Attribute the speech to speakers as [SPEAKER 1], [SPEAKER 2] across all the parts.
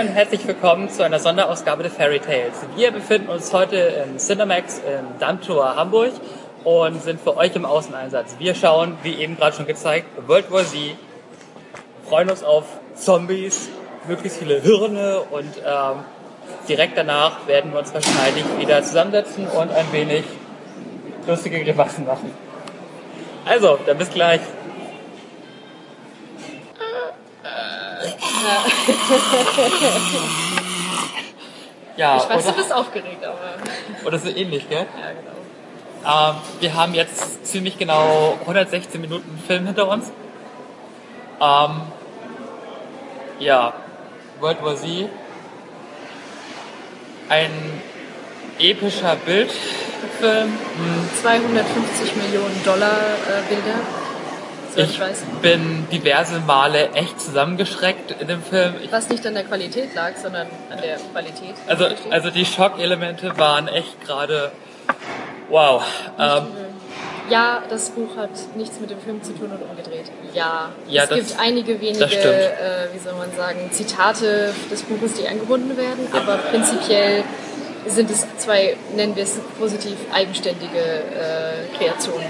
[SPEAKER 1] und herzlich willkommen zu einer Sonderausgabe der Fairy Tales. Wir befinden uns heute im Cinemax in Dammtor, Hamburg und sind für euch im Außeneinsatz. Wir schauen, wie eben gerade schon gezeigt, World War Z, freuen uns auf Zombies, möglichst viele Hirne und ähm, direkt danach werden wir uns wahrscheinlich wieder zusammensetzen und ein wenig lustige Grimassen machen. Also, dann bis gleich. Ja,
[SPEAKER 2] Ich weiß,
[SPEAKER 1] oder,
[SPEAKER 2] du bist aufgeregt, aber.
[SPEAKER 1] oder so ähnlich, gell?
[SPEAKER 2] Ja, genau.
[SPEAKER 1] Ähm, wir haben jetzt ziemlich genau 116 Minuten Film hinter uns. Ähm, ja, World War Z. Ein epischer Bildfilm. Hm,
[SPEAKER 2] 250 Millionen Dollar äh, Bilder. Ich,
[SPEAKER 1] bin diverse Male echt zusammengeschreckt in dem Film. Ich,
[SPEAKER 2] Was nicht an der Qualität lag, sondern an der Qualität.
[SPEAKER 1] also, also die Schockelemente waren echt gerade wow. Ähm,
[SPEAKER 2] ja, das Buch hat nichts mit dem Film zu tun und umgedreht. Ja,
[SPEAKER 1] Ja,
[SPEAKER 2] es
[SPEAKER 1] das-
[SPEAKER 2] gibt einige wenige, äh, wie soll man sagen, Zitate des Buches, die eingebunden werden, aber prinzipiell sind es zwei, nennen wir es positiv, eigenständige äh, Kreationen.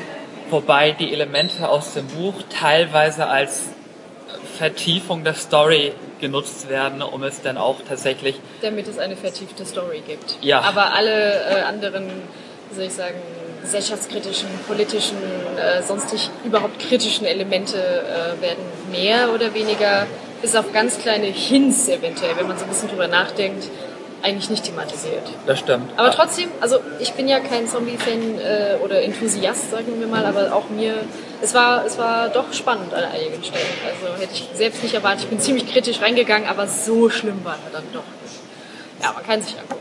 [SPEAKER 1] Wobei die Elemente aus dem Buch teilweise als Vertiefung der Story genutzt werden, um es dann auch tatsächlich
[SPEAKER 2] damit es eine vertiefte Story gibt.
[SPEAKER 1] Ja.
[SPEAKER 2] Aber alle äh, anderen, wie soll ich sagen, gesellschaftskritischen, politischen, äh, sonstig überhaupt kritischen Elemente äh, werden mehr oder weniger, bis auf ganz kleine Hints eventuell, wenn man so ein bisschen drüber nachdenkt, eigentlich nicht thematisiert.
[SPEAKER 1] das stimmt.
[SPEAKER 2] Aber trotzdem, also ich bin ja kein Zombie-Fan äh, oder Enthusiast, sagen wir mal, aber auch mir, es war, es war doch spannend an einigen Stellen. Also hätte ich selbst nicht erwartet. Ich bin ziemlich kritisch reingegangen, aber so schlimm war er dann doch nicht. Ja, man kann sich angucken.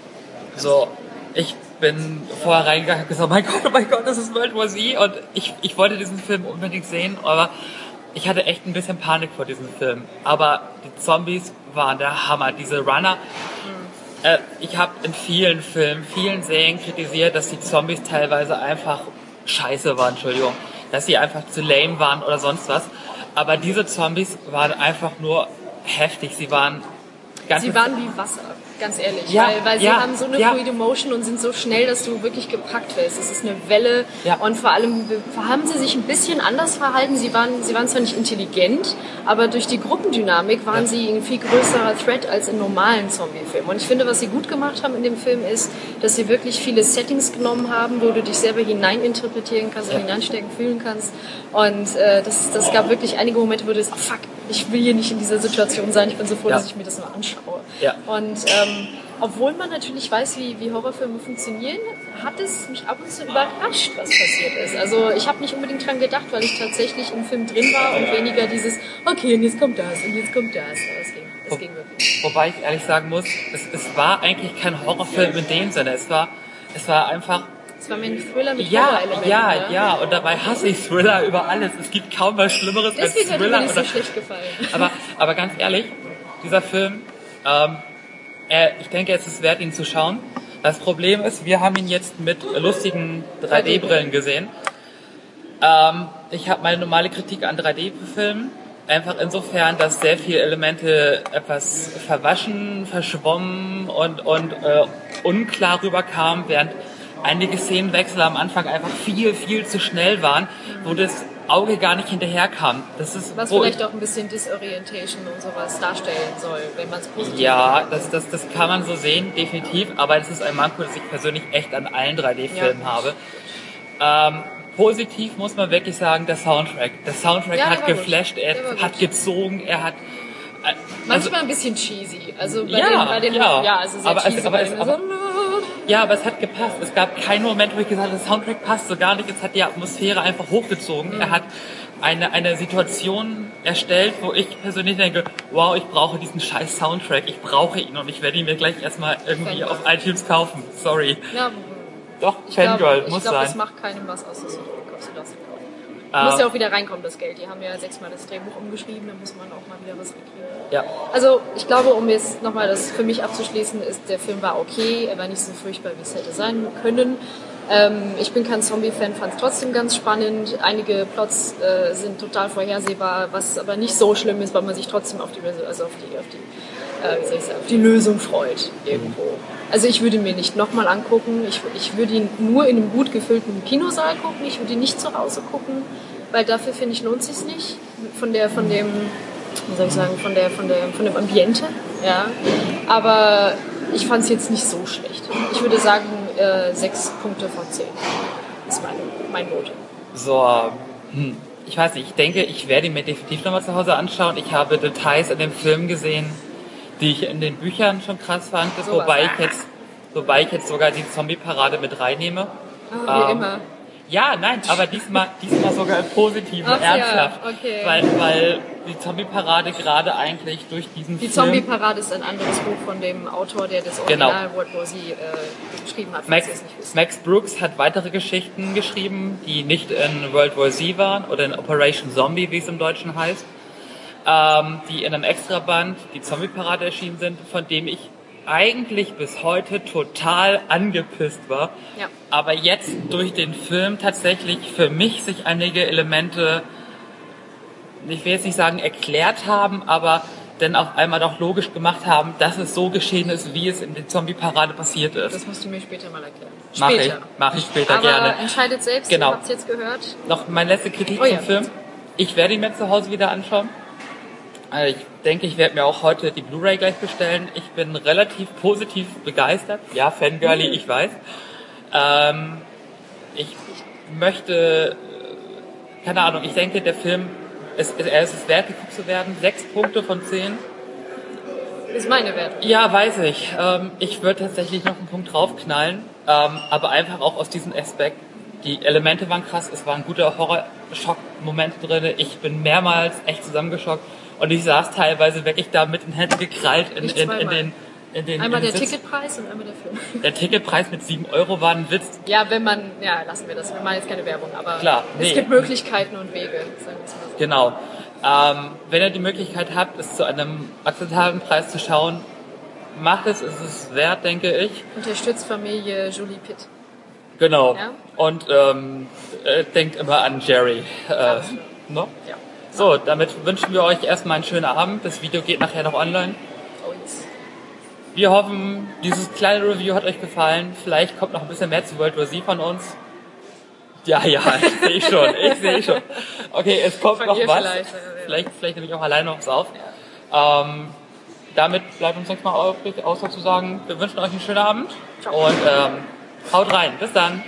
[SPEAKER 1] So, ich bin vorher reingegangen und gesagt, mein Gott, oh mein Gott, das ist World War Z und ich, ich wollte diesen Film unbedingt sehen, aber ich hatte echt ein bisschen Panik vor diesem Film. Aber die Zombies waren der Hammer. Diese Runner, äh, ich habe in vielen Filmen, vielen Serien kritisiert, dass die Zombies teilweise einfach scheiße waren, Entschuldigung. Dass sie einfach zu lame waren oder sonst was. Aber diese Zombies waren einfach nur heftig. Sie waren ganz
[SPEAKER 2] Sie waren wie Wasser, ganz ehrlich.
[SPEAKER 1] Ja,
[SPEAKER 2] weil, weil sie
[SPEAKER 1] ja,
[SPEAKER 2] haben so eine
[SPEAKER 1] ja.
[SPEAKER 2] fluide Motion und sind so schnell, dass du wirklich gepackt wirst. Es ist eine Welle
[SPEAKER 1] Ja.
[SPEAKER 2] und vor allem haben sie sich ein bisschen anders verhalten. Sie waren, sie waren zwar nicht intelligent, aber durch die Gruppendynamik waren sie ein viel größerer Threat als in normalen Zombie-Filmen. Und ich finde, was sie gut gemacht haben in dem Film ist, dass sie wirklich viele Settings genommen haben, wo du dich selber hineininterpretieren kannst und hineinstecken, fühlen kannst. Und äh, das, das gab wirklich einige Momente, wo du sagst, oh, fuck, ich will hier nicht in dieser Situation sein. Ich bin so froh,
[SPEAKER 1] Ja.
[SPEAKER 2] dass ich mir das mal anschaue.
[SPEAKER 1] Ja.
[SPEAKER 2] Und ähm, obwohl man natürlich weiß, wie, wie Horrorfilme funktionieren, hat es mich ab und zu überrascht, was passiert ist. Also ich habe nicht unbedingt dran gedacht, weil ich tatsächlich im Film drin war und weniger dieses, okay, und jetzt kommt das und jetzt kommt das. Aber es ging, es ging wirklich.
[SPEAKER 1] Wobei ich ehrlich sagen muss, es, es war eigentlich kein Horrorfilm in dem Sinne. Es war, es war einfach,
[SPEAKER 2] Es war ein Thriller mit
[SPEAKER 1] ja,
[SPEAKER 2] Horrorelementen.
[SPEAKER 1] ja,
[SPEAKER 2] ne?
[SPEAKER 1] ja. Und dabei hasse ich Thriller über alles. Es gibt kaum was Schlimmeres
[SPEAKER 2] Deswegen
[SPEAKER 1] als
[SPEAKER 2] hat er mir
[SPEAKER 1] Thriller.
[SPEAKER 2] nicht so schlecht gefallen.
[SPEAKER 1] aber, aber ganz ehrlich, dieser Film, ähm, er, ich denke, es ist wert, ihn zu schauen. Das Problem ist, wir haben ihn jetzt mit lustigen 3D-Brillen gesehen. Ähm, ich habe meine normale Kritik an 3D-Filmen. Einfach insofern, dass sehr viele Elemente etwas verwaschen, verschwommen und, und äh, unklar rüberkamen, während einige Szenenwechsel am Anfang einfach viel, viel zu schnell waren, wo das Auge gar nicht hinterherkam. Das ist,
[SPEAKER 2] Was vielleicht auch ein bisschen Disorientation und sowas darstellen soll, wenn man es positiv
[SPEAKER 1] ja, das, das, das kann man so sehen, definitiv. Aber es ist ein Manko, das ich persönlich echt an allen 3D-Filmen
[SPEAKER 2] Ja.
[SPEAKER 1] habe. Ähm, positiv muss man wirklich sagen, der Soundtrack. Der Soundtrack
[SPEAKER 2] Ja, der
[SPEAKER 1] hat
[SPEAKER 2] gut.
[SPEAKER 1] geflasht, er hat gezogen, er hat... äh, Also,
[SPEAKER 2] Manchmal ein bisschen cheesy. Also bei
[SPEAKER 1] Ja,
[SPEAKER 2] den, bei den
[SPEAKER 1] ja.
[SPEAKER 2] ja, also sehr
[SPEAKER 1] Aber es-
[SPEAKER 2] cheesy.
[SPEAKER 1] aber
[SPEAKER 2] bei
[SPEAKER 1] es- aber- ja, aber es hat gepasst. Es gab keinen Moment, wo ich gesagt habe, der Soundtrack passt so gar nicht. Es hat die Atmosphäre einfach hochgezogen.
[SPEAKER 2] Mhm.
[SPEAKER 1] Er hat eine, eine Situation erstellt, wo ich persönlich denke, wow, ich brauche diesen scheiß Soundtrack. Ich brauche ihn und ich werde ihn mir gleich erstmal irgendwie
[SPEAKER 2] Fangirl.
[SPEAKER 1] auf iTunes kaufen. Sorry.
[SPEAKER 2] ja,
[SPEAKER 1] Doch,
[SPEAKER 2] ich
[SPEAKER 1] Fangirl,
[SPEAKER 2] glaube,
[SPEAKER 1] muss
[SPEAKER 2] glaub,
[SPEAKER 1] sein.
[SPEAKER 2] es macht keinem was aus, dass du das Muss ja auch wieder reinkommen, das Geld. Die haben ja sechsmal das Drehbuch umgeschrieben, da muss man auch mal wieder was mitkriegen.
[SPEAKER 1] ja.
[SPEAKER 2] Also ich glaube, um jetzt nochmal das für mich abzuschließen, ist der Film war okay, er war nicht so furchtbar, wie es hätte sein können. Ähm, ich bin kein Zombie-Fan, fand es trotzdem ganz spannend. Einige Plots äh, sind total vorhersehbar, was aber nicht so schlimm ist, weil man sich trotzdem auf die, also auf die, auf die äh, wie soll ich sagen, auf die Lösung freut irgendwo. Also ich würde mir nicht nochmal angucken. Ich, ich würde ihn nur in einem gut gefüllten Kinosaal gucken. Ich würde ihn nicht zu Hause gucken, weil dafür finde ich lohnt sich nicht von der von dem wie soll ich sagen von der von der von dem Ambiente. Ja, aber ich fand es jetzt nicht so schlecht. Ich würde sagen äh, sechs Punkte von zehn ist mein, mein Note.
[SPEAKER 1] So, hm, ich weiß nicht, ich denke, ich werde ihn mir definitiv nochmal zu Hause anschauen. Ich habe Details in dem Film gesehen, die ich in den Büchern schon krass fand,
[SPEAKER 2] So
[SPEAKER 1] wobei
[SPEAKER 2] was,
[SPEAKER 1] ich jetzt, wobei ich jetzt sogar die Zombie-Parade mit reinnehme.
[SPEAKER 2] Ah, wie
[SPEAKER 1] Ähm,
[SPEAKER 2] immer.
[SPEAKER 1] Ja, nein, aber diesmal, diesmal sogar im Positiven,
[SPEAKER 2] Ach ja,
[SPEAKER 1] ernsthaft.
[SPEAKER 2] okay.
[SPEAKER 1] Weil, weil die Zombie-Parade gerade eigentlich durch diesen
[SPEAKER 2] Die
[SPEAKER 1] Film...
[SPEAKER 2] Zombie-Parade ist ein anderes Buch von dem Autor, der das
[SPEAKER 1] Genau.
[SPEAKER 2] Original World War Z äh, geschrieben hat,
[SPEAKER 1] Max. Max Brooks hat weitere Geschichten geschrieben, die nicht in World War Z waren oder in Operation Zombie, wie es im Deutschen heißt, ähm, die in einem Extraband, die Zombie-Parade erschienen sind, von dem ich eigentlich bis heute total angepisst war.
[SPEAKER 2] Ja.
[SPEAKER 1] Aber jetzt durch den Film tatsächlich für mich sich einige Elemente, ich will jetzt nicht sagen erklärt haben, aber dann auf einmal doch logisch gemacht haben, dass es so geschehen ist, wie es in der Zombie-Parade passiert ist.
[SPEAKER 2] Das musst du mir später mal erklären.
[SPEAKER 1] Mach ich,
[SPEAKER 2] Später.
[SPEAKER 1] mach ich später
[SPEAKER 2] Aber
[SPEAKER 1] gerne.
[SPEAKER 2] entscheidet selbst,
[SPEAKER 1] Genau.
[SPEAKER 2] ihr habt es jetzt gehört.
[SPEAKER 1] Noch meine letzte Kritik
[SPEAKER 2] Oh
[SPEAKER 1] zum
[SPEAKER 2] ja,
[SPEAKER 1] Film. Ich werde ihn mir zu Hause wieder anschauen. Also ich denke, ich werde mir auch heute die Blu-ray gleich bestellen. Ich bin relativ positiv begeistert. Ja, Fangirly,
[SPEAKER 2] Mhm.
[SPEAKER 1] ich weiß. Ähm, ich möchte, äh, keine Ahnung, ich denke, der Film, ist, er ist es wert, geguckt zu werden. Sechs Punkte von zehn.
[SPEAKER 2] Ist meine Wertung.
[SPEAKER 1] Ja, weiß ich. Ähm, ich würde tatsächlich noch einen Punkt draufknallen, ähm, aber einfach auch aus diesem Aspekt. Die Elemente waren krass, es waren gute Horror-Schock-Momente drin. Ich bin mehrmals echt zusammengeschockt und ich saß teilweise wirklich da mit den Händen gekrallt in, in, in den in den
[SPEAKER 2] Einmal
[SPEAKER 1] in
[SPEAKER 2] der
[SPEAKER 1] Sitz.
[SPEAKER 2] Ticketpreis und einmal der Film.
[SPEAKER 1] Der Ticketpreis mit 7 Euro war ein Witz.
[SPEAKER 2] Ja, wenn man, ja, lassen wir das. Wir machen jetzt keine Werbung, aber
[SPEAKER 1] Klar,
[SPEAKER 2] es
[SPEAKER 1] nee.
[SPEAKER 2] gibt Möglichkeiten und Wege, sagen wir es mal so.
[SPEAKER 1] Genau. Ähm, wenn ihr die Möglichkeit habt, es zu einem akzeptablen Preis zu schauen, macht es, es ist es wert, denke ich.
[SPEAKER 2] Unterstützt Familie Julie Pitt.
[SPEAKER 1] Genau.
[SPEAKER 2] Ja.
[SPEAKER 1] Und ähm, äh, denkt immer an Jerry. Äh, ne?
[SPEAKER 2] Ja.
[SPEAKER 1] So, damit wünschen wir euch erstmal einen schönen Abend. Das Video geht nachher noch online. Wir hoffen, dieses kleine Review hat euch gefallen. Vielleicht kommt noch ein bisschen mehr zu World War Z von uns. Ja, ja, ich sehe schon, ich sehe schon. Okay, es kommt
[SPEAKER 2] Von
[SPEAKER 1] noch was.
[SPEAKER 2] vielleicht, ja, ja.
[SPEAKER 1] Vielleicht, vielleicht nehme ich auch alleine noch was auf. Ähm, damit bleibt uns nichts mehr übrig, außer zu sagen, wir wünschen euch einen schönen Abend
[SPEAKER 2] Ciao.
[SPEAKER 1] und ähm, haut rein. Bis dann.